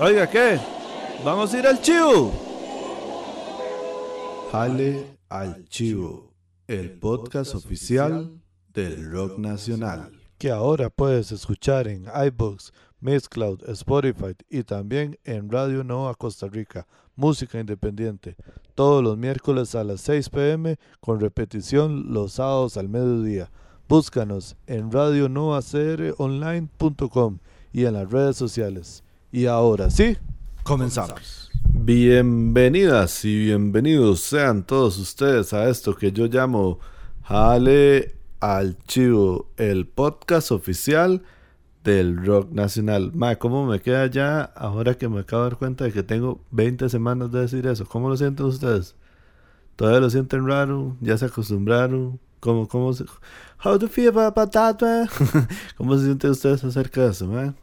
Oiga, ¿qué? ¿Vamos a ir al chivo? Jale al chivo, el podcast oficial del rock nacional. Que ahora puedes escuchar en iBooks, Mixcloud, Spotify y también en Radio Nova Costa Rica, música independiente, todos los miércoles a las 6 pm con repetición los sábados al mediodía. Búscanos en radionovacronline.com y en las redes sociales. Y ahora sí, comenzamos. Bienvenidas y bienvenidos sean todos ustedes a esto que yo llamo Jale al Chivo, el podcast oficial del rock nacional. Ma, ¿cómo me queda ya ahora que me acabo de dar cuenta de que tengo 20 semanas de decir eso? ¿Cómo lo sienten ustedes? ¿Todavía lo sienten raro? ¿Ya se acostumbraron? ¿Cómo, cómo se... How do you feel about that? ¿Cómo se sienten ustedes acerca de eso, man?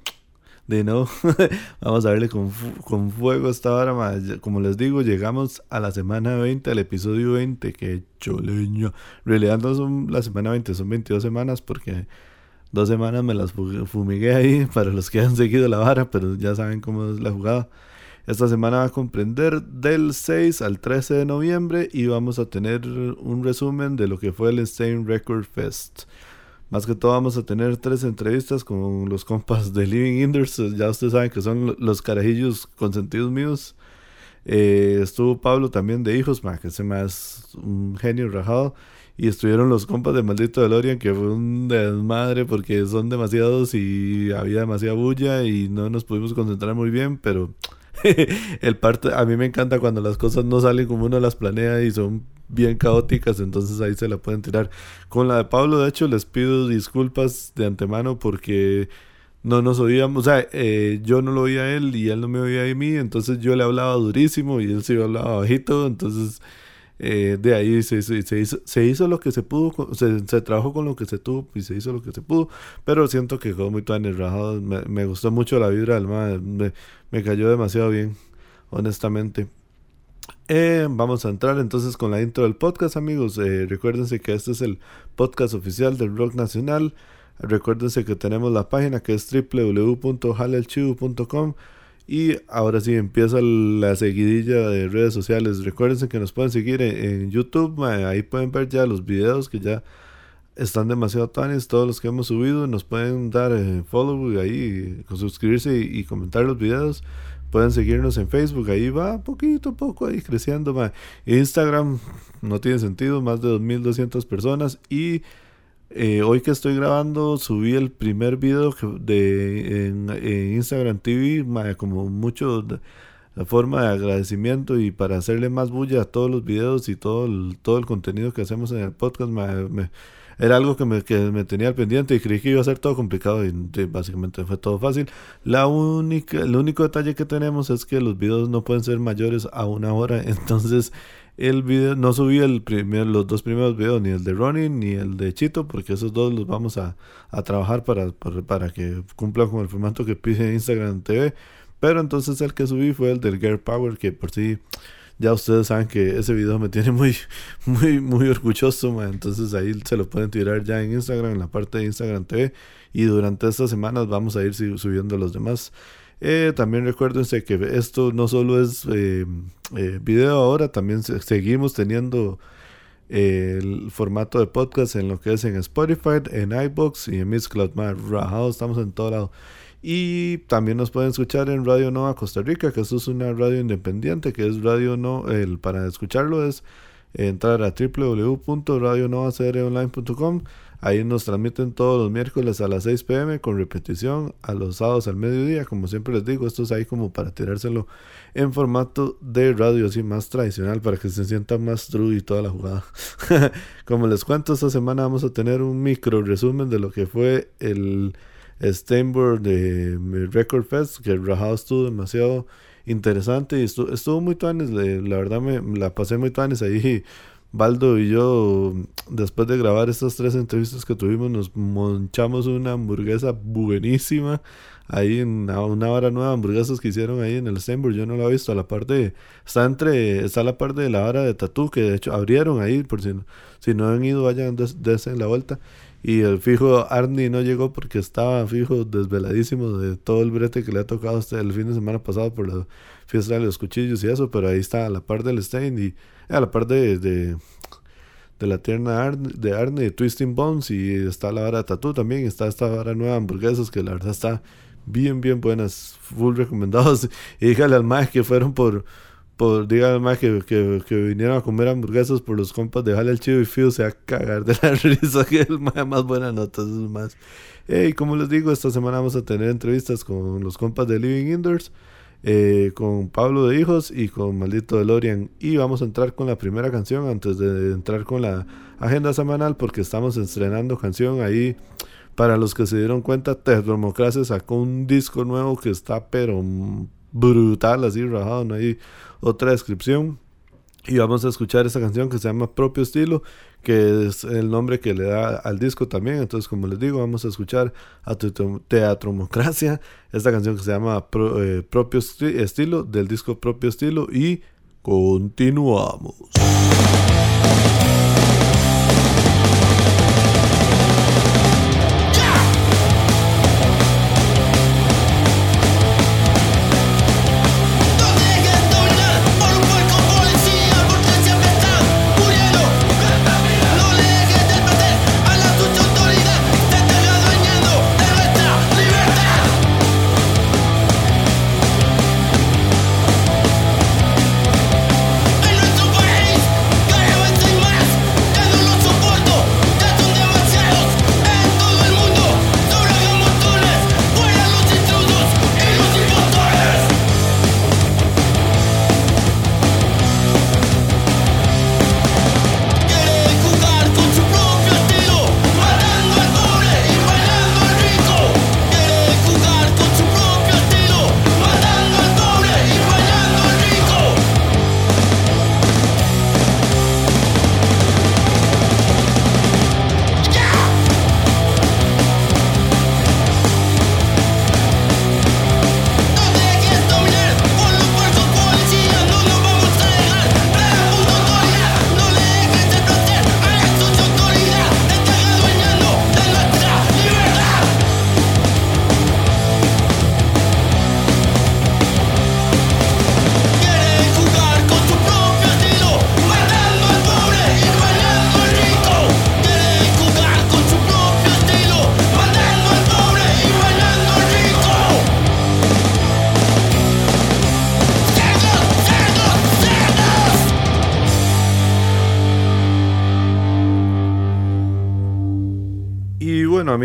De no, vamos a verle con, con fuego esta hora, más. Como les digo, llegamos a la semana 20, al episodio 20, que choleño. En realidad no son la semana 20, son 22 semanas porque dos semanas me las fumigué ahí para los que han seguido la vara, pero ya saben cómo es la jugada. Esta semana va a comprender del 6 al 13 de noviembre y vamos a tener un resumen de lo que fue el Insane Record Fest. Más que todo vamos a tener tres entrevistas con los compas de Living Inders. Ya ustedes saben que son los carajillos consentidos míos. Eh, estuvo Pablo también de Hijos, que se más un genio rajado. Y estuvieron los compas de Maldito DeLorean, que fue un desmadre porque son demasiados y había demasiada bulla y no nos pudimos concentrar muy bien, pero el parte, a mí me encanta cuando las cosas no salen como uno las planea y son bien caóticas, entonces ahí se la pueden tirar. Con la de Pablo, de hecho, les pido disculpas de antemano porque no nos oíamos, o sea, eh, yo no lo oía a él y él no me oía a mí, entonces yo le hablaba durísimo y él sí hablaba bajito, entonces eh, de ahí se, se, hizo, se hizo lo que se pudo, se, trabajó con lo que se tuvo y se hizo lo que se pudo, pero siento que quedó muy tan rajado, me, gustó mucho la vibra del me, me cayó demasiado bien, honestamente. Eh, vamos a entrar entonces con la intro del podcast, amigos. Eh, recuérdense que este es el podcast oficial del Rock Nacional. Recuérdense que tenemos la página que es www.halelchivo.com y ahora sí empieza la seguidilla de redes sociales. Recuérdense que nos pueden seguir en, YouTube. Ahí pueden ver ya los videos que ya están demasiado tanes. Todos los que hemos subido nos pueden dar eh, follow ahí, suscribirse y, comentar los videos. Pueden seguirnos en Facebook, ahí va poquito a poco ahí creciendo. Instagram no tiene sentido, más de 2.200 personas. Y eh, hoy que estoy grabando, subí el primer video de, Instagram TV, como mucho la forma de agradecimiento y para hacerle más bulla a todos los videos y todo el, todo el contenido que hacemos en el podcast. era algo que me, que me tenía pendiente y creí que iba a ser todo complicado y básicamente fue todo fácil. La única, el único detalle que tenemos es que los videos no pueden ser mayores a una hora, entonces el video, no subí los dos primeros videos, ni el de Ronnie ni el de Chito, porque esos dos los vamos a, a trabajar para, para, que cumplan con el formato que pide Instagram TV. Pero entonces el que subí fue el del Girl Power, que por sí ya ustedes saben que ese video me tiene muy, muy, muy orgulloso, entonces ahí se lo pueden tirar ya en Instagram, en la parte de Instagram TV. Y durante estas semanas vamos a ir subiendo los demás. Eh, también recuérdense que esto no solo es eh, eh, video ahora, también seguimos teniendo el formato de podcast en lo que es en Spotify, en iBox y en Miss Cloud Rajado, estamos en todo lado. Y también nos pueden escuchar en Radio Nova Costa Rica, que es una radio independiente, que es Radio No, el para escucharlo es entrar a www.radionovacronline.com Ahí nos transmiten todos los miércoles a las 6 pm con repetición a los sábados al mediodía. Como siempre les digo, esto es ahí como para tirárselo en formato de radio así más tradicional para que se sienta más true y toda la jugada. como les cuento, esta semana vamos a tener un micro resumen de lo que fue el Steinberg de Record Fest, que el rajado estuvo demasiado interesante y estuvo, estuvo muy tuanes, la verdad me la pasé muy tuanes ahí Baldo y yo, después de grabar estas tres entrevistas que tuvimos, nos monchamos una hamburguesa buenísima. Ahí en una, hora nueva hamburguesas que hicieron ahí en el Steinberg. Yo no la he visto. A la parte, está entre, está la parte de la hora de tatú que de hecho abrieron ahí. Por si, si no han ido, vayan, des, en la vuelta. Y el fijo Arnie no llegó porque estaba fijo desveladísimo de todo el brete que le ha tocado hasta el fin de semana pasado por la fiesta de los cuchillos y eso, pero ahí está la par del Stein y a la par de, de, la tierna de Arnie, de Twisting Bones y está la vara Tattoo también, está esta vara nueva hamburguesas que la verdad está bien, bien buenas, full recomendados. Y dígale al más que fueron por por, dígame más que, que, vinieron a comer hamburguesas por los compas de Jale el Chivo y Fío se va a cagar de la risa que el más, más buena nota, es más. Y como les digo, esta semana vamos a tener entrevistas con los compas de Living Indoors, eh, con Pablo de Hijos y con Maldito DeLorean. Y vamos a entrar con la primera canción antes de entrar con la agenda semanal porque estamos estrenando canción ahí. Para los que se dieron cuenta, Democracia sacó un disco nuevo que está pero brutal, así rajado, no hay otra descripción. Y vamos a escuchar esta canción que se llama Propio Estilo, que es el nombre que le da al disco también. Entonces, como les digo, vamos a escuchar a Teatromocracia, esta canción que se llama eh, Propio Estilo, del disco Propio Estilo, y continuamos.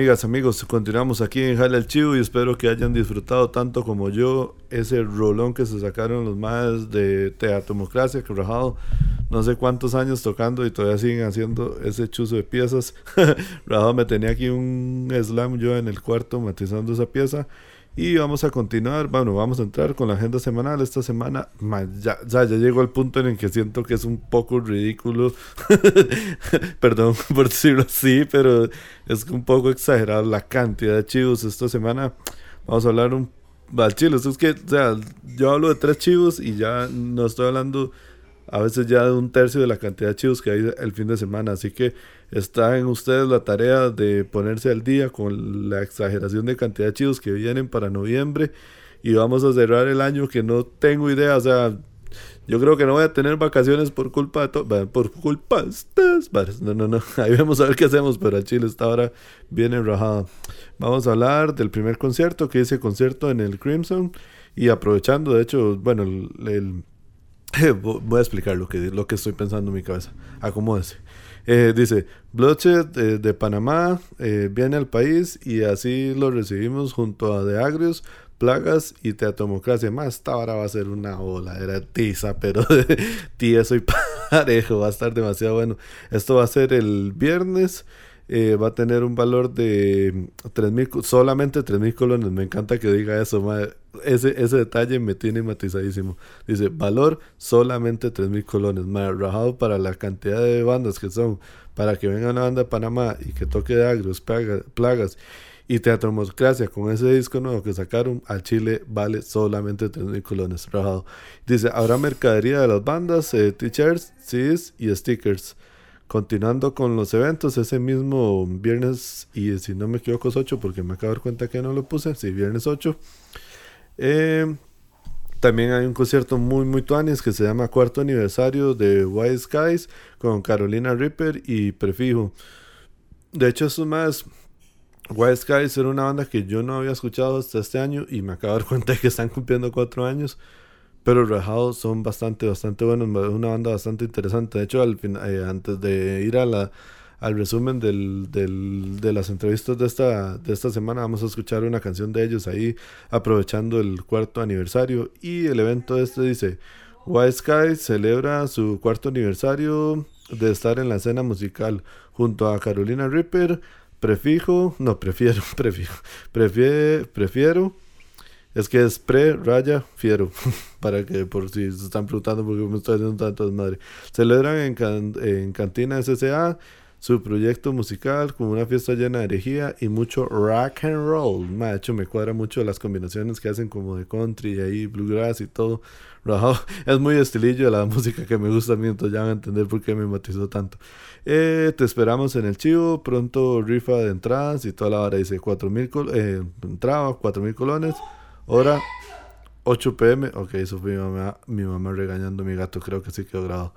Amigas, amigos, continuamos aquí en Jale el Chivo y espero que hayan disfrutado tanto como yo ese rolón que se sacaron los más de Teatromocracia, que rajado no sé cuántos años tocando y todavía siguen haciendo ese chuzo de piezas. rajado me tenía aquí un slam yo en el cuarto matizando esa pieza y vamos a continuar, bueno, vamos a entrar con la agenda semanal. Esta semana ya, ya, ya llegó el punto en el que siento que es un poco ridículo. Perdón por decirlo así, pero es un poco exagerado la cantidad de chivos esta semana. Vamos a hablar un al chile. Es que, o sea, yo hablo de tres chivos y ya no estoy hablando a veces ya de un tercio de la cantidad de chivos que hay el fin de semana. Así que está en ustedes la tarea de ponerse al día con la exageración de cantidad de chivos que vienen para noviembre. Y vamos a cerrar el año que no tengo idea. O sea, yo creo que no voy a tener vacaciones por culpa de todo. Por culpa de. No, no, no. Ahí vamos a ver qué hacemos. Pero el Chile está ahora bien enrajado. Vamos a hablar del primer concierto que hice concierto en el Crimson. Y aprovechando, de hecho, bueno, el Voy a explicar lo que, lo que estoy pensando en mi cabeza. Acomódese. Eh, dice, Bloodshed eh, de Panamá eh, viene al país y así lo recibimos junto a De Agrios, Plagas y Teatomocracia. Más esta hora va a ser una ola, era tiza, pero tía soy parejo, va a estar demasiado bueno. Esto va a ser el viernes eh, va a tener un valor de 3000, solamente 3000 colones. Me encanta que diga eso, Ese, ese detalle me tiene matizadísimo. Dice, valor solamente 3000 colones. Rajado para la cantidad de bandas que son. Para que venga una banda de Panamá y que toque de agros, plagas y Teatromocracia con ese disco nuevo que sacaron al Chile vale solamente 3000 colones. Rajado. Dice, habrá mercadería de las bandas, eh, t-shirts, CDs y stickers Continuando con los eventos, ese mismo viernes, y si no me equivoco es 8, porque me acabo de dar cuenta que no lo puse, sí, viernes 8. Eh, también hay un concierto muy, muy tuanis que se llama Cuarto Aniversario de White Skies con Carolina Ripper y Prefijo. De hecho, eso más. White Skies era una banda que yo no había escuchado hasta este año y me acabo de dar cuenta de que están cumpliendo cuatro años. Pero Rejados son bastante, bastante buenos. Una banda bastante interesante. De hecho, al eh, antes de ir a al resumen del, del, de las entrevistas de esta, de esta semana, vamos a escuchar una canción de ellos ahí, aprovechando el cuarto aniversario. Y el evento este dice: White Skies celebra su cuarto aniversario de estar en la escena musical junto a Carolina Ripper. Prefijo, no, prefiero, prefiero, prefiero, prefiero es que es pre, raya, fiero. Para que por si se están preguntando por qué me estoy haciendo tanto madre. Celebran en, en Cantina SSA su proyecto musical con una fiesta llena de herejía y mucho rock and roll. de hecho, me cuadra mucho las combinaciones que hacen como de country y ahí bluegrass y todo. Es muy estilillo la música que me gusta a ya van a entender por qué me matizó tanto. Eh, te esperamos en el chivo, pronto rifa de entradas y toda la hora dice 4000 eh, entrada, 4000 colones. Hora 8 pm. Ok, eso fue mi mamá, mi mamá regañando a mi gato. Creo que sí quedó grabado.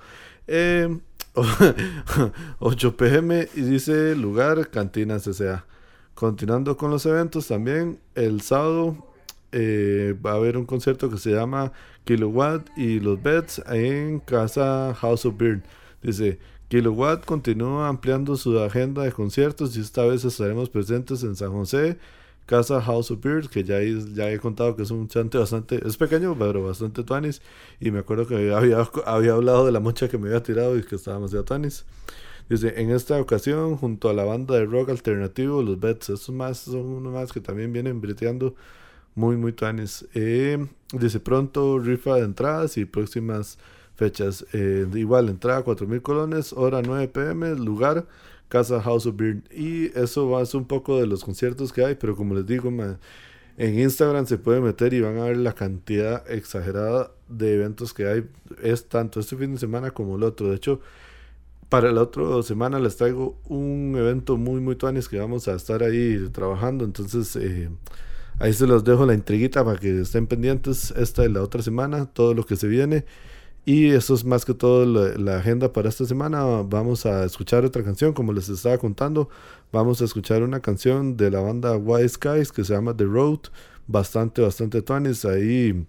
8 em, pm y dice lugar Cantina CCA. Continuando con los eventos también, el sábado eh, va a haber un concierto que se llama Kilowatt y los Beds en Casa House of Beer. Dice, Kilowatt continúa ampliando su agenda de conciertos y esta vez estaremos presentes en San José, Casa House of Beard, que ya, ya he contado que es un chante bastante, es pequeño, pero bastante tuanis. Y me acuerdo que había, había hablado de la mocha que me había tirado y que estaba demasiado tuanis. Dice, en esta ocasión, junto a la banda de rock alternativo, los Bets, estos más son unos más que también vienen breteando muy, muy tuanis. Eh, dice, pronto rifa de entradas y próximas fechas. Eh, igual, entrada 4.000 colones, hora 9 pm, lugar Casa House of Beer. Y eso va a ser un poco de los conciertos que hay, pero como les digo, en Instagram se puede meter y van a ver la cantidad exagerada de eventos que hay. Es tanto este fin de semana como el otro. De hecho, para la otra semana les traigo un evento muy, muy tuanis que vamos a estar ahí trabajando. Entonces, eh, ahí se los dejo la intriguita para que estén pendientes. Esta es la otra semana, todo lo que se viene. Y eso es más que todo la, agenda para esta semana. Vamos a escuchar otra canción, como les estaba contando. Vamos a escuchar una canción de la banda White Skies que se llama The Road. Bastante, bastante tuanis. Ahí,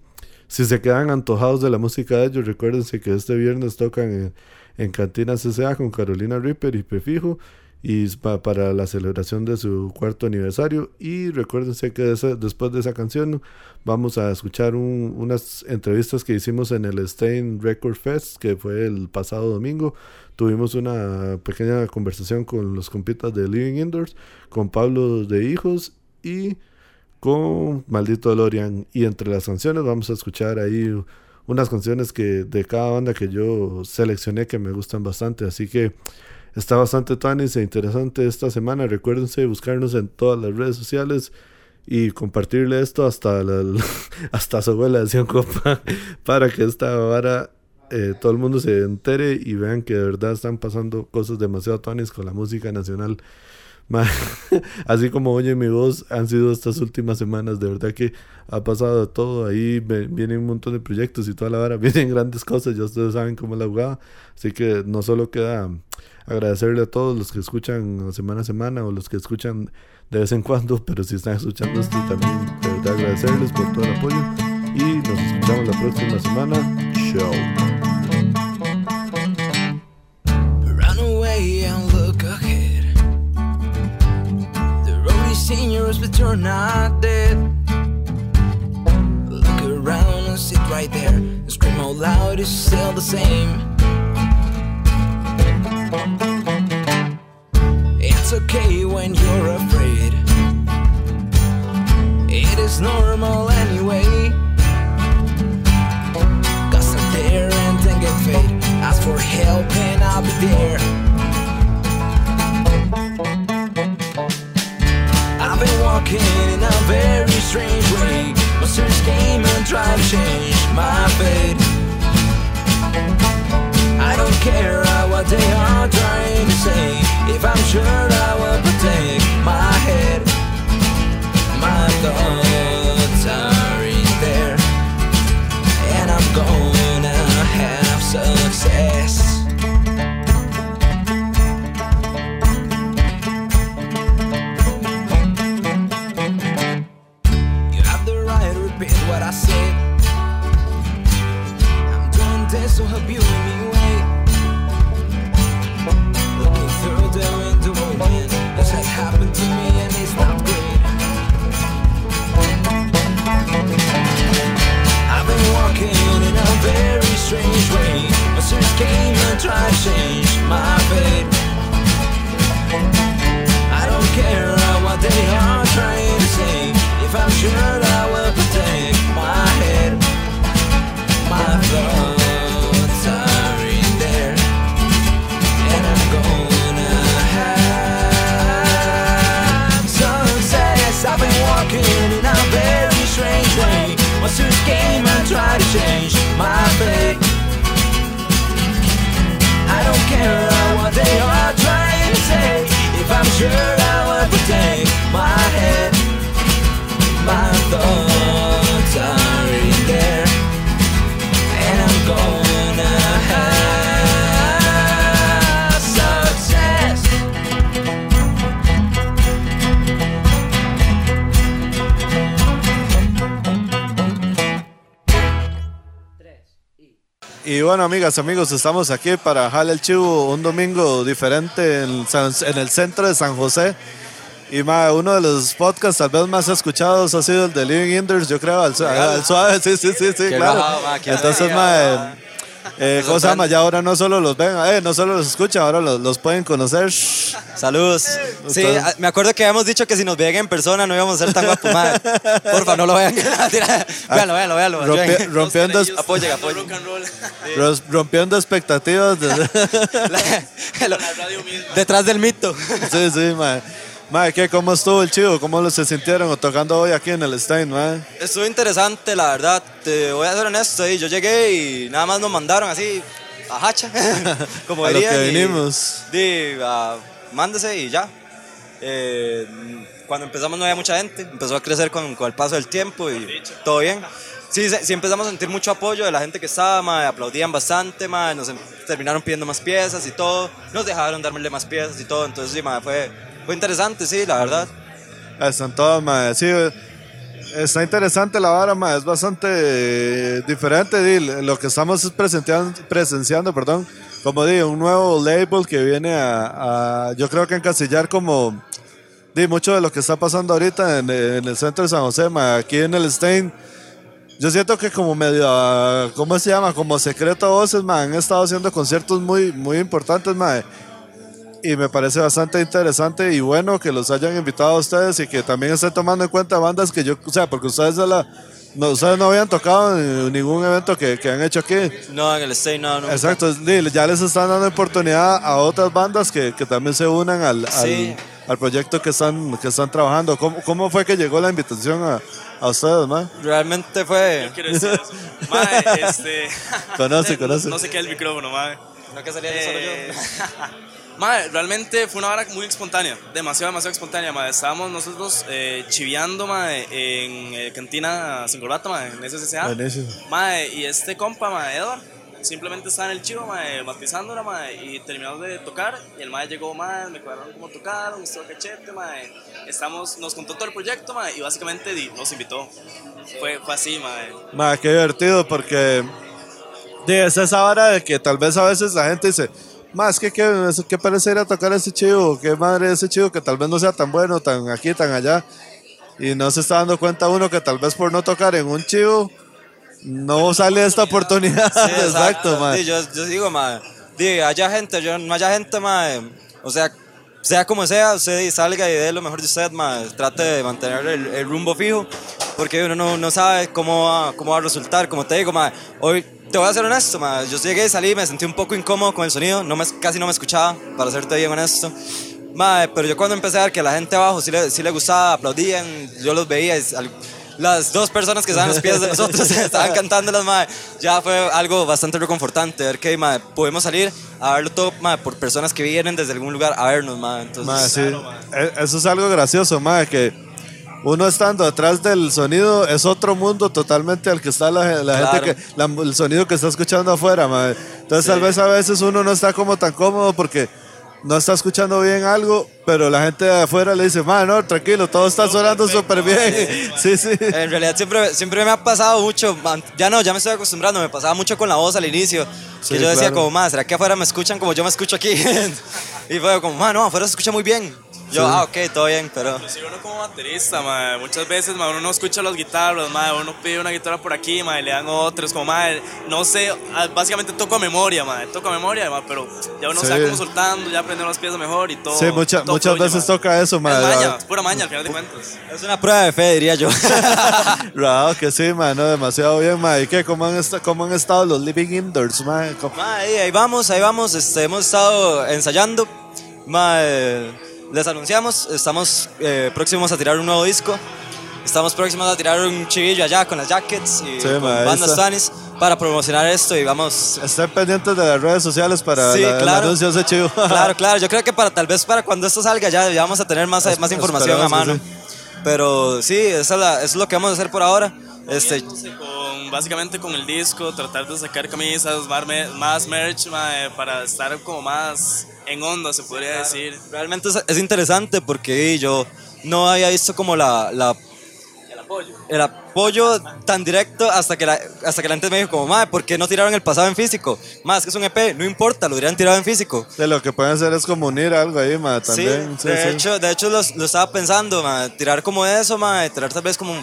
si se quedan antojados de la música de ellos, recuérdense que este viernes tocan en, en Cantina CCA con Carolina Ripper y Prefijo y para la celebración de su cuarto aniversario. Y recuérdense que después de esa canción vamos a escuchar unas entrevistas que hicimos en el Stein Record Fest, que fue el pasado domingo. Tuvimos una pequeña conversación con los compitas de Living Indoors, con Pablo de Hijos y con Maldito Lorian. Y entre las canciones vamos a escuchar ahí unas canciones que de cada banda que yo seleccioné que me gustan bastante. Así que Está bastante tuanis e interesante esta semana. Recuérdense buscarnos en todas las redes sociales y compartirle esto hasta, la, hasta su abuela, decía copa, para que esta vara eh, todo el mundo se entere y vean que de verdad están pasando cosas demasiado tuanis con la música nacional. Así como oye mi voz, han sido estas últimas semanas, de verdad que ha pasado todo, ahí vienen un montón de proyectos y toda la vara, vienen grandes cosas, ya ustedes saben cómo la jugada, así que no solo queda agradecerle a todos los que escuchan semana a semana o los que escuchan de vez en cuando, pero si están escuchando esto también, de verdad agradecerles por todo el apoyo y nos escuchamos la próxima semana. Chao. Look around and sit right there and scream out loud, it's still the same. Bueno, amigas, amigos, estamos aquí para Jale el Chivo un domingo diferente en, el centro de San José. Y ma, uno de los podcasts tal vez más escuchados ha sido el de Living Inders, yo creo, al, su- al suave, sí, sí, sí, sí, Qué claro. bajado, ma, qué Entonces, alegría, ma, ma. Eh, ¿cómo se llama? Ya ahora no solo los ven, eh, no solo los escuchan, ahora los, los pueden conocer. Saludos. Sí, a- me acuerdo que habíamos dicho que si nos veían en persona no íbamos a ser tan guapos. madre. Porfa, no lo vean. véanlo, véanlo, véanlo. Rompi- ayuden. rompiendo, es- Apoyen, apoyen. ros- rompiendo expectativas. de- Lo- Detrás del mito. sí, sí, ma. Ma, ¿qué? ¿Cómo estuvo el chivo? ¿Cómo se sintieron tocando hoy aquí en el Stein, ma? Estuvo interesante, la verdad. Te voy a ser honesto. y Yo llegué y nada más nos mandaron así a hacha. Como A lo dirían, que y- vinimos. Di, ah, mándese y ya. Eh, cuando empezamos no había mucha gente, empezó a crecer con, con el paso del tiempo y todo bien. Sí, sí empezamos a sentir mucho apoyo de la gente que estaba, ma, aplaudían bastante, ma, nos em- terminaron pidiendo más piezas y todo, nos dejaron darle más piezas y todo, entonces sí, ma, fue, fue interesante, sí, la verdad. Están todas, ma. Sí, está interesante la vara, ma. Es bastante diferente. di, Lo que estamos es presenciando, presenciando, perdón, como digo, un nuevo label que viene a, a, yo creo que encasillar como di, mucho de lo que está pasando ahorita en, en el centro de San José, ma. Aquí en el Stein. Yo siento que como medio, ¿cómo se llama? Como secreto voces, ma, han estado haciendo conciertos muy, muy importantes, ma. Y me parece bastante interesante y bueno que los hayan invitado a ustedes y que también estén tomando en cuenta bandas que yo, o sea, porque ustedes, de la, no, ustedes no habían tocado en ningún evento que, que han hecho aquí. No, en el stage no, no. Exacto, ya les están dando oportunidad a otras bandas que, que también se unan al, al, Sí. al proyecto que están, que están trabajando. ¿Cómo, ¿Cómo fue que llegó la invitación a, a ustedes, ma? Realmente fue... quiero decir eso. Mae, este. Conoce, no- conoce. No, sé qué es el micrófono, mae. No que salía solo Eh, yo. Mae, realmente fue una hora muy espontánea. Demasiado, demasiado espontánea, mae. Estábamos nosotros eh, chiveando, mae, en eh, Cantina Sin Corbata, mae, en SSA. Buenísimo. Mae, y este compa, mae, Edward, simplemente estaba en el chivo, mae, matizándola, mae, y terminamos de tocar, y el mae llegó, mae, me cuadraron cómo tocaron, estuvo cachete, mae, estamos, nos contó todo el proyecto, mae, y básicamente nos invitó. Fue, fue así, mae. Ma, qué divertido porque di, es esa hora de que tal vez a veces la gente dice, más que qué, qué parece ir a tocar ese chivo, qué madre ese chivo que tal vez no sea tan bueno, tan aquí, tan allá. Y no se está dando cuenta uno que tal vez por no tocar en un chivo no sale esta oportunidad. Sí, exacto, ma. Sí, yo, yo digo, ma, di, haya gente, yo, no haya gente, ma, o sea, sea como sea, usted salga y dé lo mejor de usted, ma, trate de mantener el, el rumbo fijo, porque uno no, no sabe cómo va, cómo va a resultar, como te digo, ma, hoy te voy a ser honesto, ma, yo llegué y salí, me sentí un poco incómodo con el sonido, no me, casi no me escuchaba, para serte bien honesto. Ma, pero yo cuando empecé a ver que la gente abajo sí le, sí le gustaba, aplaudían, yo los veía, y al- las dos personas que estaban a los pies de nosotros estaban cantando las mae, ya fue algo bastante reconfortante ver que mae, podemos salir a verlo todo mae, por personas que vienen desde algún lugar a vernos, mae. Entonces, Ma, sí. E- Eso es algo gracioso, ma, que uno estando atrás del sonido es otro mundo totalmente al que está la, la Claro. gente que la- el sonido que está escuchando afuera, ma. Entonces tal vez a veces uno no está como tan cómodo porque no está escuchando bien algo, pero la gente de afuera le dice, no, tranquilo, todo está sonando súper bien. Sí, sí. En realidad siempre, siempre me ha pasado mucho, man, ya no, ya me estoy acostumbrando, me pasaba mucho con la voz al inicio, Sí, que yo decía claro. como, más, ¿será que afuera me escuchan como yo me escucho aquí? y fue como, no, afuera se escucha muy bien. Yo, ah, ok, todo bien, pero... Inclusive uno como baterista, mae, muchas veces mae, uno no escucha las guitarras, mae, uno pide una guitarra por aquí, mae, le dan otras, como mae, no sé, ah, básicamente toco a memoria, mae, toco a memoria, mae, pero ya uno Sí. se va como soltando, ya aprende las piezas mejor y todo. Sí, mucha- todo muchas fluye, veces mae. toca eso, ma. Es maña, es pura maña al final de cuentas. Es una prueba de fe, diría yo. Rao, que sí, ma, no, demasiado bien, ma. ¿Y qué? ¿Cómo han, esta- cómo han estado los living indoors, ma? ¿Cómo- Ma, ahí, ahí vamos, ahí vamos. Este, hemos estado ensayando. Ma, eh, les anunciamos, estamos eh, próximos a tirar un nuevo disco. Estamos próximos a tirar un chivillo allá con las jackets y Sí, con ma, bandas. Tanis para promocionar esto y vamos. Estén pendientes de las redes sociales para Sí, la, el claro. anuncio de ese chivo. Claro, claro. Yo creo que para tal vez para cuando esto salga ya, ya vamos a tener más, más información a mano. sí. Pero sí, es, la- eso es lo que vamos a hacer por ahora. Este, con, básicamente con el disco, tratar de sacar camisas, más, me- más merch, mae, para estar como más en onda, se podría decir. Realmente es, es interesante porque yo no había visto como la, la- El apoyo. el apoyo tan directo hasta que la, hasta que la gente me dijo como, madre, ¿por qué no tiraron el pasado en físico? Más que es un EP, no importa, lo hubieran tirado en físico. De lo que pueden hacer es como unir algo ahí, ma, también. sí, Sí, de sí. hecho, de hecho lo, lo estaba pensando, ma, tirar como eso, ma, tirar tal vez como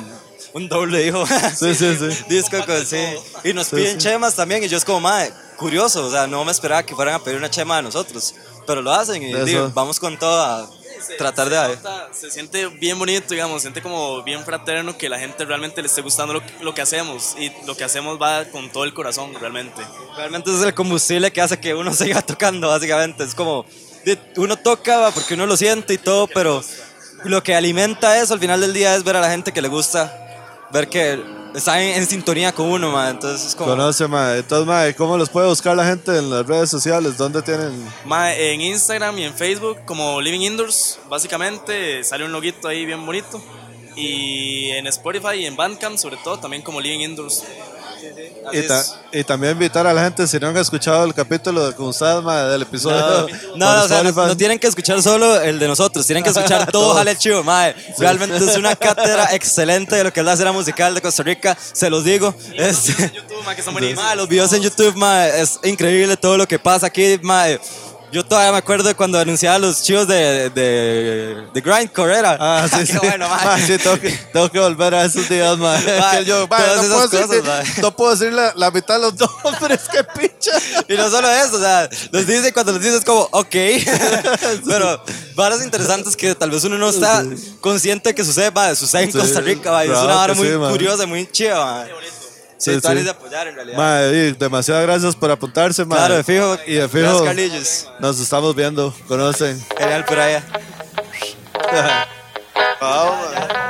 un, doble, dijo. Sí, sí, sí. Disco con, sí. Y nos Sí, piden sí. chemas también, y yo es como, madre, curioso, o sea, no me esperaba que fueran a pedir una chema de nosotros, pero lo hacen y digo, vamos con todo a tratar de... nota- se siente bien bonito, digamos, siente como bien fraterno que la gente realmente le esté gustando lo, lo que hacemos y lo que hacemos va con todo el corazón, realmente. Realmente es el combustible que hace que uno siga tocando, básicamente. Es como, uno toca porque uno lo siente y todo, pero lo que alimenta eso al final del día es ver a la gente que le gusta, ver que está en, en sintonía con uno, man. Entonces es como... Conoce, ma. Entonces, ma, ¿cómo los puede buscar la gente en las redes sociales? ¿Dónde tienen? Mae, en Instagram y en Facebook como Living Indoors, básicamente sale un loguito ahí bien bonito. Y en Spotify y en Bandcamp, sobre todo, también como Living Indoors. Y, ta- es. y también invitar a la gente, si no han escuchado el capítulo de con ustedes, ma, del episodio. No, no, no, o sea, no, tienen que escuchar solo el de nosotros, tienen que escuchar todo Todos. Jale Chivo, mae. Realmente es una cátedra excelente de lo que es la escena musical de Costa Rica, se los digo. Este, YouTube, mae, que son buenísimos. Mae, los videos en YouTube, mae, es increíble todo lo que pasa aquí, mae. Yo todavía me acuerdo de cuando anunciaba los chivos de, de, de Grindcore, era. Ah, sí, Qué sí. bueno, mae. Ma, sí, tengo que, tengo que volver a esos días, ma. Ma, Que yo, ma, no, puedo decir, cosas, ma. no puedo decir la, la mitad de los nombres, que pincha. Y no solo eso, o sea, los dice cuando los dices como, ok. Pero varas interesantes que tal vez uno no está consciente que sucede, mae, sucede en Costa Rica, mae. Es una vara muy curiosa, muy chida, mae. Sí, Sí, tú sí. de apoyar en realidad. Ma, y demasiadas gracias por apuntarse, ma. Claro, de fijo. Y de fijo. Gracias. Nos estamos viendo, conocen. Genial por allá. Y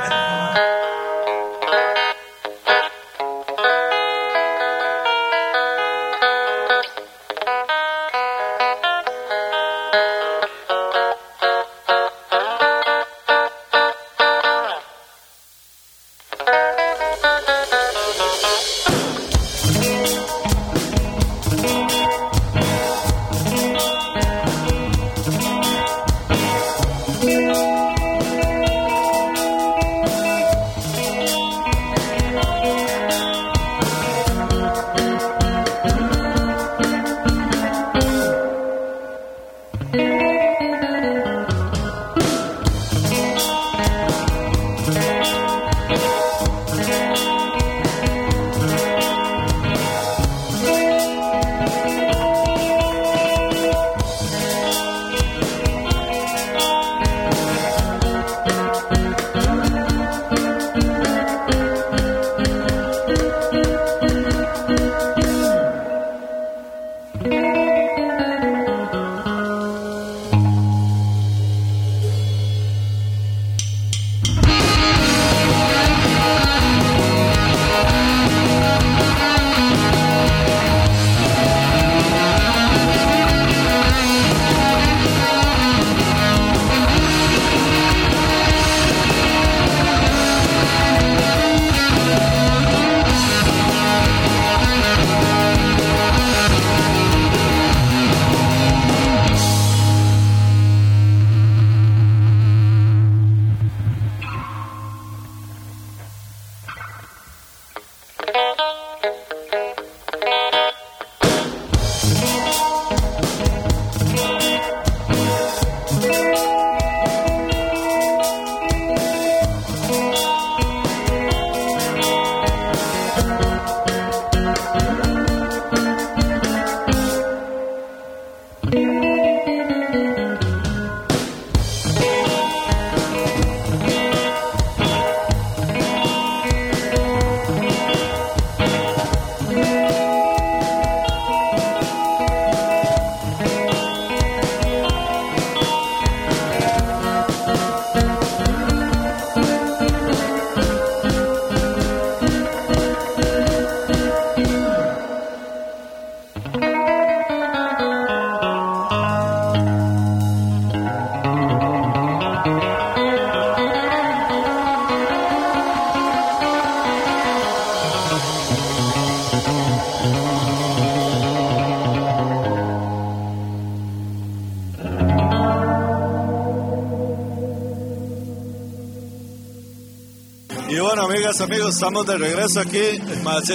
amigas, amigos, estamos de regreso aquí. Más, sí,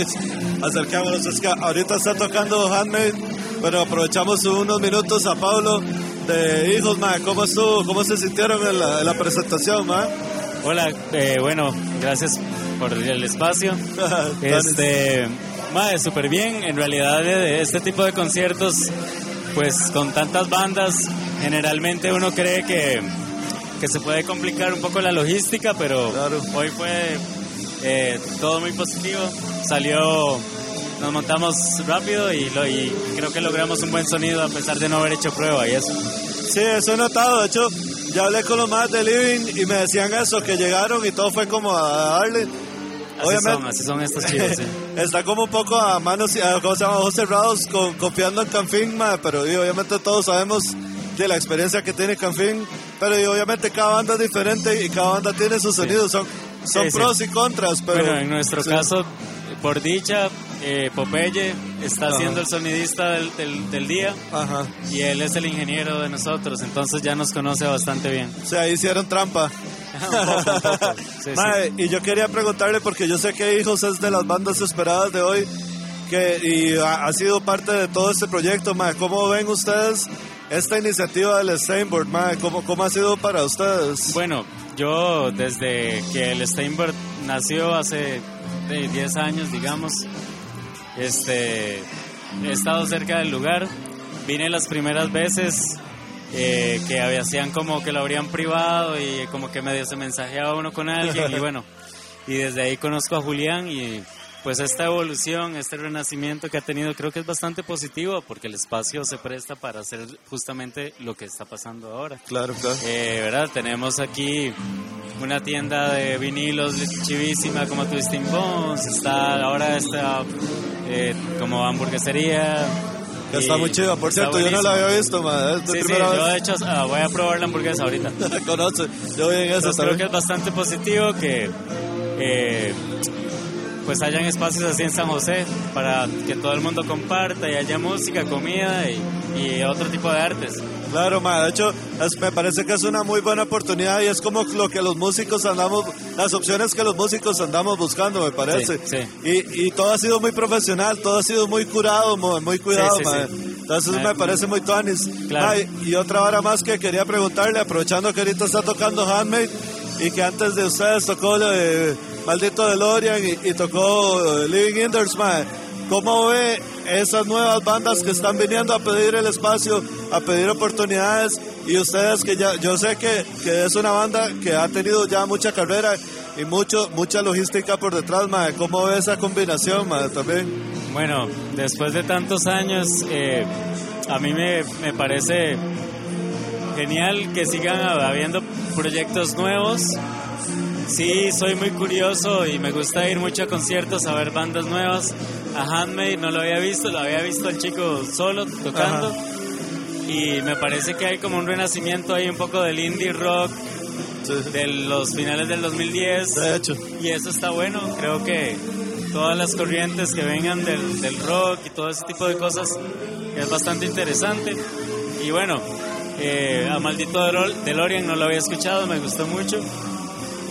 acercémonos. Es que ahorita está tocando Handmade, pero aprovechamos unos minutos a Pablo de Hijos, ma. ¿Cómo estuvo? ¿Cómo se sintieron en la, en la presentación, ma? Hola, eh, bueno, gracias por el espacio. Este, madre, súper bien. En realidad, de este tipo de conciertos, pues con tantas bandas, generalmente uno cree que, que se puede complicar un poco la logística, pero Claro. hoy fue eh, todo muy positivo. Salió, nos montamos rápido y, lo, y creo que logramos un buen sonido a pesar de no haber hecho prueba y eso. Sí, eso he notado. De hecho, ya hablé con los más de Living y me decían eso, que llegaron y todo fue como a darle. Así son, así son estos chicos. sí. Está como un poco a manos, a, ¿cómo se llama? Ojos cerrados, con- confiando en Canfin, ma, pero y, obviamente todos sabemos de la experiencia que tiene Canfin, pero y, obviamente cada banda es diferente y cada banda tiene sus sonidos, son, son Sí, sí. pros y contras, pero... Bueno, en nuestro sí. caso, por dicha, eh, Popeye está Ajá. siendo el sonidista del, del- del día Ajá, y él es el ingeniero de nosotros, entonces ya nos conoce bastante bien. o sea, hicieron trampa. Mae, y yo quería preguntarle, porque yo sé que Hijos es de las bandas esperadas de hoy, que y ha, ha sido parte de todo este proyecto, mae. ¿Cómo ven ustedes esta iniciativa del Steinboard, mae? ¿Cómo, ¿Cómo ha sido para ustedes? Bueno, yo desde que el Steinberg nació hace de 10 años, digamos, este, he estado cerca del lugar. Vine las primeras veces eh, que hacían como que lo habrían privado y como que medio se mensajeaba uno con alguien y bueno, y desde ahí conozco a Julián y pues esta evolución, este renacimiento que ha tenido creo que es bastante positivo porque el espacio se presta para hacer justamente lo que está pasando ahora. Claro, claro. Eh, ¿verdad? Tenemos aquí una tienda de vinilos chivísima como Twisting Bones, está ahora está eh, como hamburguesería. Está muy chido. Por cierto, yo no la había visto. Es Sí, sí, yo de hecho ah, voy a probar la hamburguesa ahorita. Conoce. Yo voy en eso Entonces, creo que es bastante positivo que eh, pues hayan espacios así en San José para que todo el mundo comparta y haya música, comida y, y otro tipo de artes. Claro, ma, de hecho, es- me parece que es una muy buena oportunidad y es como lo que los músicos andamos, las opciones que los músicos andamos buscando, me parece. Sí, Y, y todo ha sido muy profesional, todo ha sido muy curado, muy cuidado, Sí, sí, ma. sí. Entonces me parece muy tuanis. Claro. Ma, y- y otra hora más que quería preguntarle, aprovechando que ahorita está tocando Handmade y que antes de ustedes tocó lo de Maldito DeLorean y, y tocó eh, Living Indoors, ma. ¿Cómo ve esas nuevas bandas que están viniendo a pedir el espacio, a pedir oportunidades? Y ustedes que ya, yo sé que, que es una banda que ha tenido ya mucha carrera y mucho, mucha logística por detrás, ma. ¿Cómo ve esa combinación, ma? También. Bueno, después de tantos años, eh, a mí me, me parece genial que sigan habiendo proyectos nuevos. Sí, soy muy curioso y me gusta ir mucho a conciertos a ver bandas nuevas. A Handmade no lo había visto, lo había visto el chico solo tocando. Y me parece que hay como un renacimiento ahí un poco del indie rock de los finales del 2010. De hecho. Y eso está bueno, creo que todas las corrientes que vengan del, del rock y todo ese tipo de cosas es bastante interesante. Y bueno, eh, a Maldito Delor- DeLorean no lo había escuchado, me gustó mucho.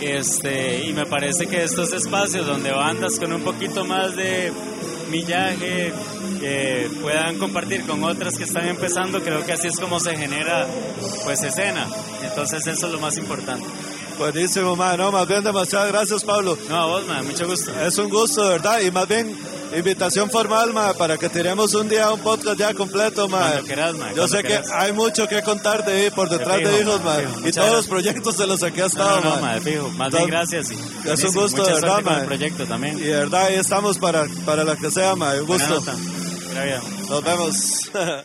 Este, y me parece que estos espacios donde bandas con un poquito más de millaje eh, puedan compartir con otras que están empezando, creo que así es como se genera pues escena. Entonces eso es lo más importante. Buenísimo, ma. No, más bien demasiadas gracias, Pablo. No, a vos, man, mucho gusto. Es un gusto, ¿verdad? Y más bien, invitación formal, ma, para que tiremos un día un podcast ya completo, ma. Cuando quieras, ma, Yo sé que hay mucho que contar de por detrás fijo, de hijos, ma. fijo. Y todos los proyectos de los que ha No, estado, no, no, ma. ma, fijo. Más Entonces, bien gracias. y Es un gusto, de verdad, ma. el proyecto también. Y de verdad, ahí estamos para, para la que sea, ma. Un gusto. Nos vemos.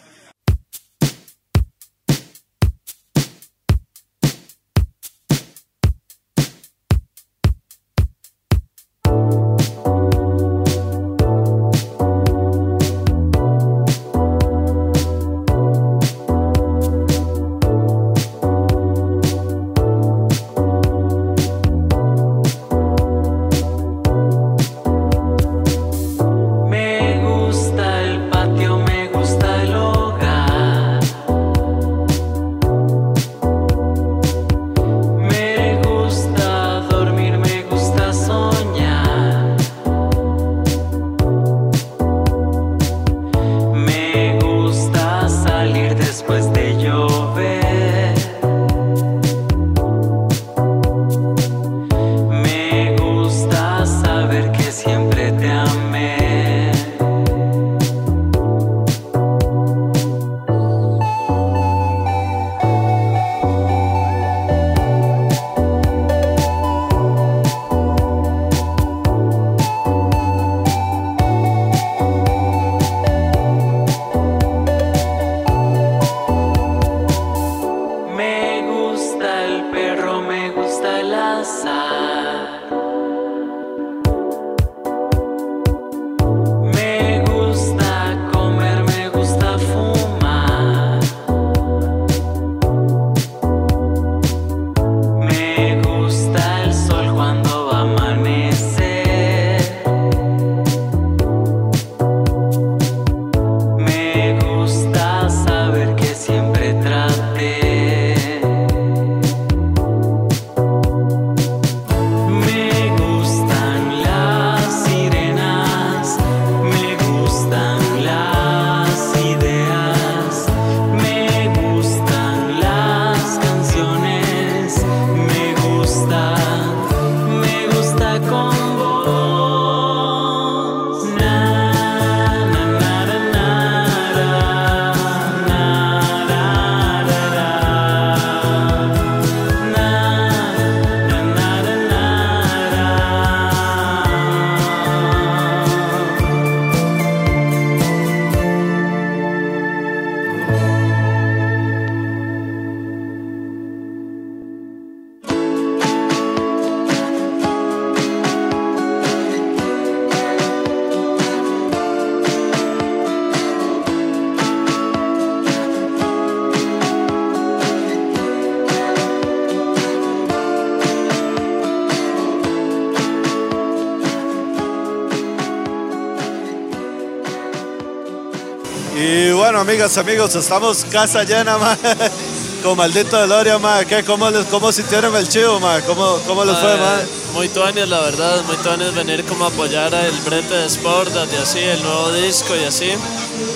bueno, amigas, amigos, estamos casa llena, ma, con maldito Deloria, ma. ¿Qué? ¿Cómo, les, ¿Cómo sintieron el chivo, ma? ¿Cómo, cómo les fue, ma? Muy tuanes, la verdad, muy tuanes venir como a apoyar el brete de Sport y así, el nuevo disco y así.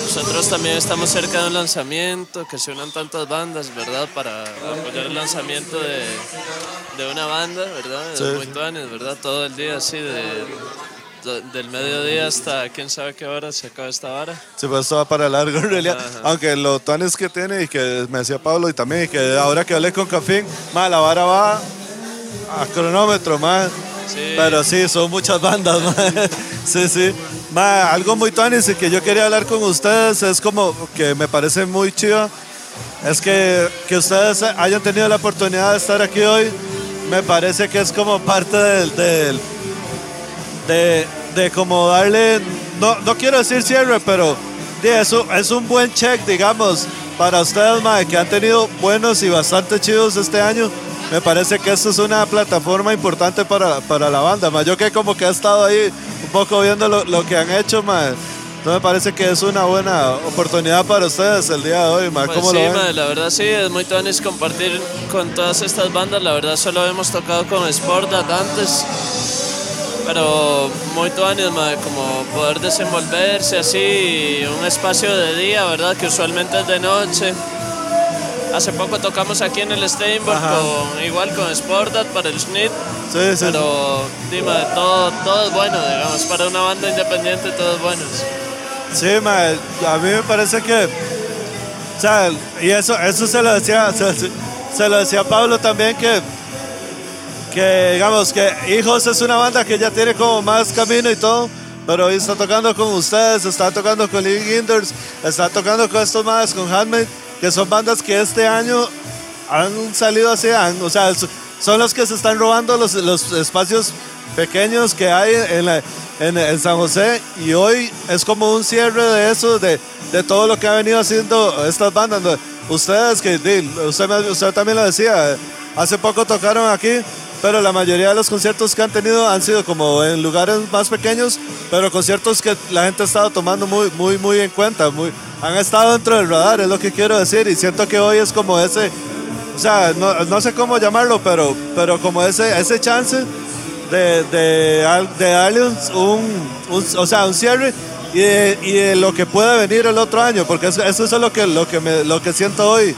Nosotros también estamos cerca de un lanzamiento, que se unan tantas bandas, ¿verdad? Para apoyar el lanzamiento de, de una banda, ¿verdad? Sí. Muy tuanes, ¿verdad? Todo el día así, de- del mediodía hasta quién sabe qué hora se acaba esta vara. Sí, pues esto va para largo en realidad. Ajá. Aunque lo tanes que tiene y que me decía Pablo y también que ahora que hablé con Cafín, ma, la vara va a cronómetro, ma. Sí. Pero sí, son muchas bandas, ma. Sí, sí. Algo muy tuanis y que yo quería hablar con ustedes es como que me parece muy chido. Es que, que ustedes hayan tenido la oportunidad de estar aquí hoy. Me parece que es como parte del, del, de, de como darle, no, no quiero decir cierre, pero eso es un buen check, digamos, para ustedes, mae, que han tenido buenos y bastante chidos este año. Me parece que esto es una plataforma importante para, para la banda, mae. Yo que como que he estado ahí un poco viendo lo, lo que han hecho, mae. Entonces me parece que es una buena oportunidad para ustedes el día de hoy. Pues ¿Cómo sí, lo ven? la verdad sí, es muy tuanis compartir con todas estas bandas. La verdad solo hemos tocado con Sportat antes. Pero muy tuanis, como poder desenvolverse así, un espacio de día, ¿verdad? Que usualmente es de noche. Hace poco tocamos aquí en el Steinberg, con, igual con Sportat para el Schnitt. Sí, sí. Pero, dime, todo, todo es bueno, digamos, para una banda independiente todo es bueno. Sí, mae, a mí me parece que, o sea, y eso, eso se lo decía, se, se- se lo decía Pablo también que, que digamos que Hijos es una banda que ya tiene como más camino y todo, pero hoy está tocando con ustedes, está tocando con Living Inders, está tocando con estos más, con Handmade, que son bandas que este año han salido así, han- o sea, son los que se están robando los, los espacios pequeños que hay en, en, en San José y hoy es como un cierre de eso, de, de todo lo que ha venido haciendo estas bandas. Ustedes, que usted, usted también lo decía, hace poco tocaron aquí, pero la mayoría de los conciertos que han tenido han sido como en lugares más pequeños, pero conciertos que la gente ha estado tomando muy, muy, muy en cuenta, muy, han estado dentro del radar, es lo que quiero decir, y siento que hoy es como ese, o sea, no, sé cómo llamarlo, pero, pero como ese, ese chance de, de, de darle un, o sea, un cierre y y lo que puede venir el otro año, porque eso, eso es que, lo, que me, lo que siento hoy.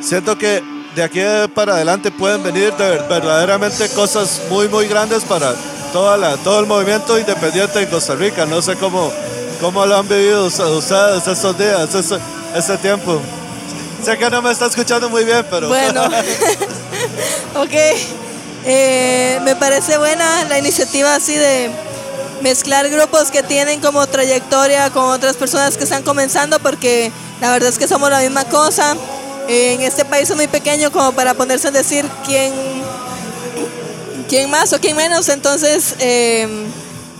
Siento que de aquí para adelante pueden venir de ver- verdaderamente cosas muy, muy grandes para toda la, todo el movimiento independiente en Costa Rica. No sé cómo, cómo lo han vivido us- ustedes estos días, este, este tiempo. Sé que no me está escuchando muy bien, pero... Bueno, ok. Eh, me parece buena la iniciativa así de mezclar grupos que tienen como trayectoria con otras personas que están comenzando porque la verdad es que somos la misma cosa. En este país es muy pequeño como para ponerse a decir quién quién más o quién menos. Entonces, eh,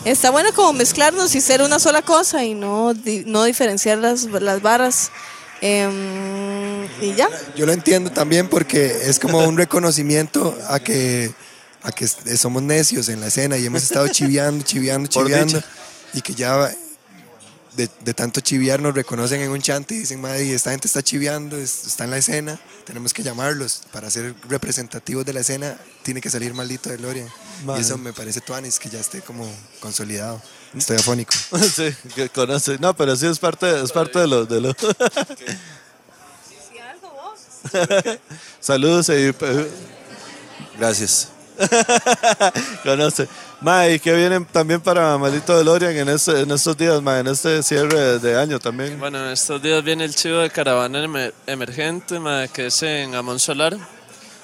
está bueno como mezclarnos y ser una sola cosa y no, no diferenciar las, las barras. Em, y ya. Yo lo entiendo también porque es como un reconocimiento a que, a que somos necios en la escena y hemos estado chiviando, chiviando, chiviando. Y que ya de, de tanto chiviar nos reconocen en un chante y dicen, madre, esta gente está chiviando, es- está en la escena, tenemos que llamarlos. Para ser representativos de la escena, tiene que salir maldito de Gloria. Y eso me parece tuanis, que ya esté como consolidado. Estoy afónico. sí, que conoce. No, pero sí es parte, es parte de lo. De lo. Saludos y. Gracias. conoce. Ma, y que vienen también para Maldito DeLorean en, este, en estos días, ma, en este cierre de año también. Bueno, en estos días viene el chivo de Caravana Emer- Emergente, ma, que es en Amon Solar.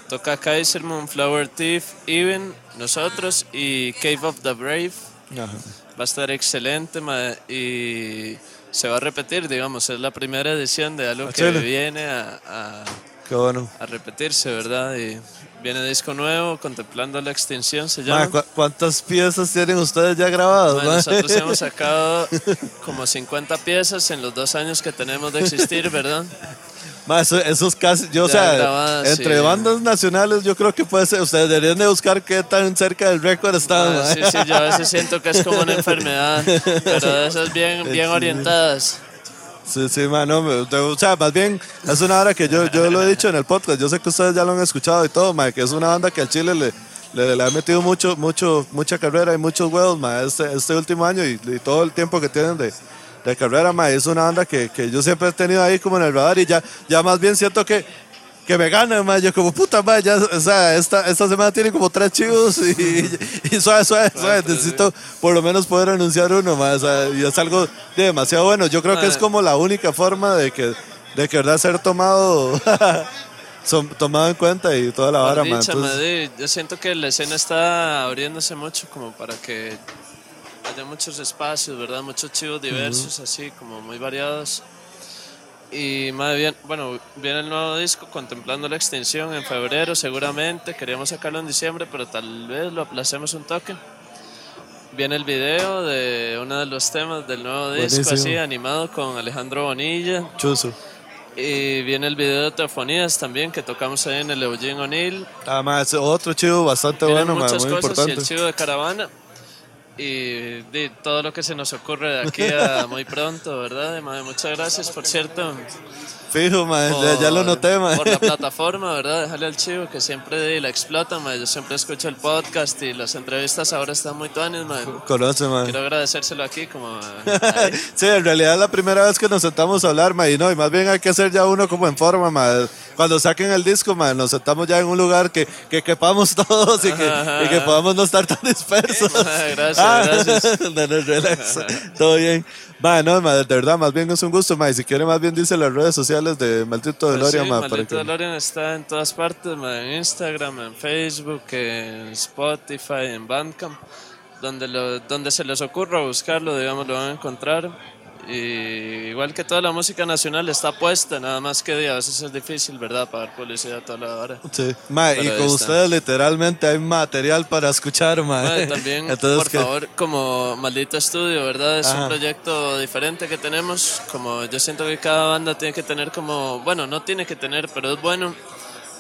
Toca Kaiser, Flower Thief, Even, nosotros y Cave of the Brave. Ajá. Va a estar excelente ma, y se va a repetir, digamos, es la primera edición de algo Ah, que chile. viene a, a- Qué bueno. a repetirse, ¿verdad? Y viene disco nuevo, Contemplando la Extinción se Ma, llama. ¿cu- ¿Cuántas piezas tienen ustedes ya grabadas? Ma, ma? nosotros hemos sacado como 50 piezas en los dos años que tenemos de existir, ¿verdad? Ma, eso, eso es casi, yo, o Ya sea, grabadas, entre sí. bandas nacionales, yo creo que puede ser, ustedes deberían de buscar qué tan cerca del récord están. Ma, ma. Sí, sí, yo a veces siento que es como una enfermedad, pero de esas bien, bien orientadas. Sí, sí, ma, no, me- de- o sea, más bien es una hora que yo, yo lo he dicho en el podcast, yo sé que ustedes ya lo han escuchado y todo, ma, que es una banda que al Chile le, le, ha metido mucho, mucho, mucha carrera y muchos huevos, ma, este, este último año y, y todo el tiempo que tienen de, de carrera, ma, es una banda que, que yo siempre he tenido ahí como en el radar y ya, ya más bien siento que, que me gana, ma, yo como puta, ma, ya, o sea, esta, esta semana tiene como tres chivos y, y, suave, suave, suave, necesito por lo menos poder anunciar uno, ma, o sea, y es algo de demasiado bueno, yo creo que es Ma. como la única forma de que, de que verdad ser tomado, son- tomado en cuenta y toda la vara, ma, dicha, entonces- yo siento que la escena está abriéndose mucho como para que haya muchos espacios, ¿verdad? Muchos chivos diversos, así como muy variados. Y más bien, bueno, viene el nuevo disco contemplando la extinción en febrero seguramente. Queríamos sacarlo en diciembre, pero tal vez lo aplacemos un toque. Viene el video de uno de los temas del nuevo disco, Buenísimo. así animado con Alejandro Bonilla. Chuzo. Y viene el video de Teofonías también, que tocamos ahí en el Eugene O'Neill. Además, otro chivo bastante Vienen bueno, muchas muy cosas y importante. el chivo de caravana. Y todo lo que se nos ocurre de aquí a muy pronto, ¿verdad? Madre, muchas gracias, por cierto. Fijo, ma, ya, ya lo noté, ma. Por la plataforma, ¿verdad? Déjale al chivo que siempre la explota, ma. Yo siempre escucho el podcast y las entrevistas ahora están muy tuanes, ma. Conoce, ma. Quiero agradecérselo aquí como... Sí, en realidad es la primera vez que nos sentamos a hablar, ma, y no, y más bien hay que hacer ya uno como en forma, ma. Cuando saquen el disco, ma, nos sentamos ya en un lugar que, que quepamos todos y que, y que podamos no estar tan dispersos. Gracias, gracias. No, no, relax. Todo bien. Ma, no, ma, de verdad, más bien es un gusto, ma, y si quiere más bien dice las redes sociales de Maldito Pues Deloria, sí, Maldito que... DeLorean está en todas partes, ma, en Instagram, en Facebook, en Spotify, en Bandcamp. Donde, lo, donde se les ocurra buscarlo, digamos, lo van a encontrar. Y igual que toda la música nacional está puesta, nada más que a veces es difícil, ¿verdad? Pagar publicidad toda la hora. Sí. Ma, y con ustedes literalmente hay material para escuchar, ma. Ma, también, Entonces, por que- favor, como Maldito Estudio, ¿verdad? Es Ajá. un proyecto diferente que tenemos. Como yo siento que cada banda tiene que tener como, bueno, no tiene que tener, pero es bueno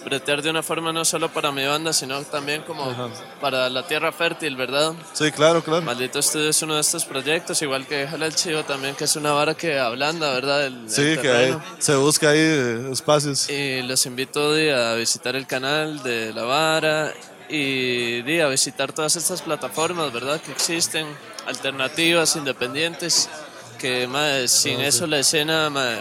bretear de una forma no solo para mi banda, sino también como para la tierra fértil, ¿verdad? Sí, claro, claro. Maldito Estudio es uno de estos proyectos, igual que Jala el Chivo también, que es una vara que ablanda, ¿verdad? El, el Sí, que hay- se busca ahí eh, espacios. Y los invito a visitar el canal de La Vara y a visitar todas estas plataformas, ¿verdad? Que existen, alternativas, independientes, que mae, sin eso la escena mae,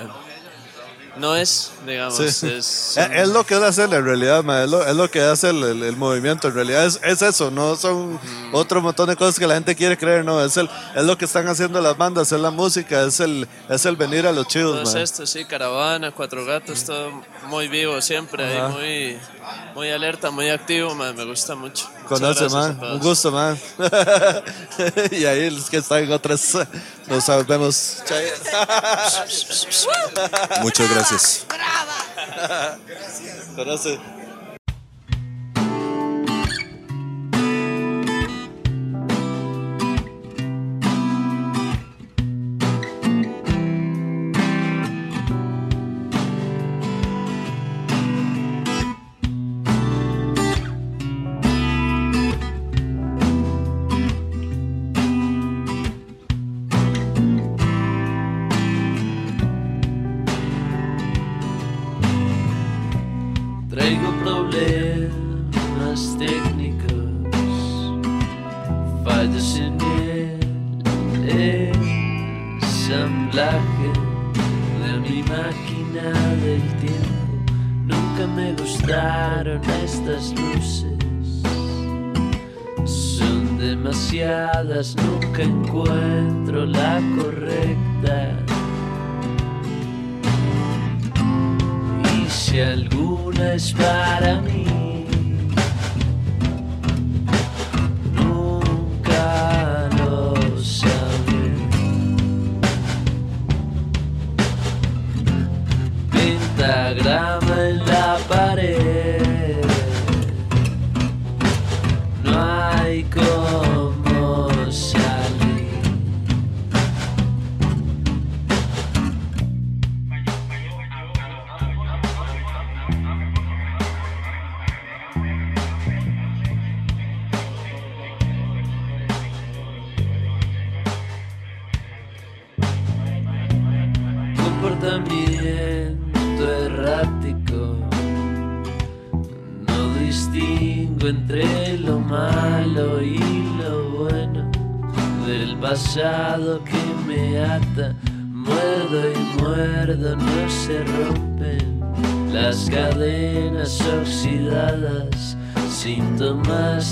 no es, digamos, Sí. es... Es, es lo que es hacer en realidad, ma, es, lo, es lo que hace el, el- el movimiento. En realidad es, es eso, no son otro montón de cosas que la gente quiere creer, no. Es, el, es lo que están haciendo las bandas, es la música, es el, es el venir a los chivos, Todo es ma. esto, sí, caravana, cuatro gatos, todo muy vivo siempre, ahí muy, muy alerta, muy activo, mae, me gusta mucho. Conoce, gracias a man. Un gusto, man. y ahí los que están en otras, nos vemos. Muchas gracias. Conoce.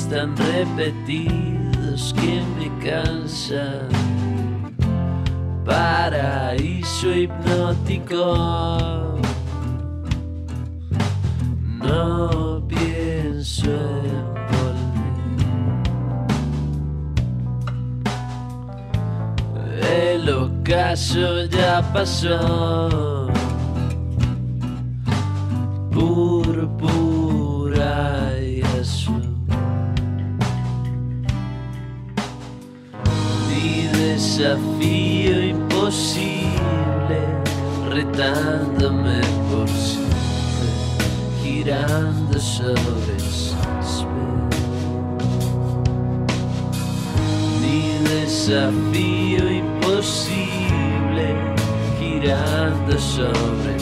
tan repetidos que me cansan. Paraíso hipnótico. No pienso en volver. El ocaso ya pasó. Purpura. desafío imposible, retándome por siempre, girando sobre el. Mi desafío imposible, girando sobre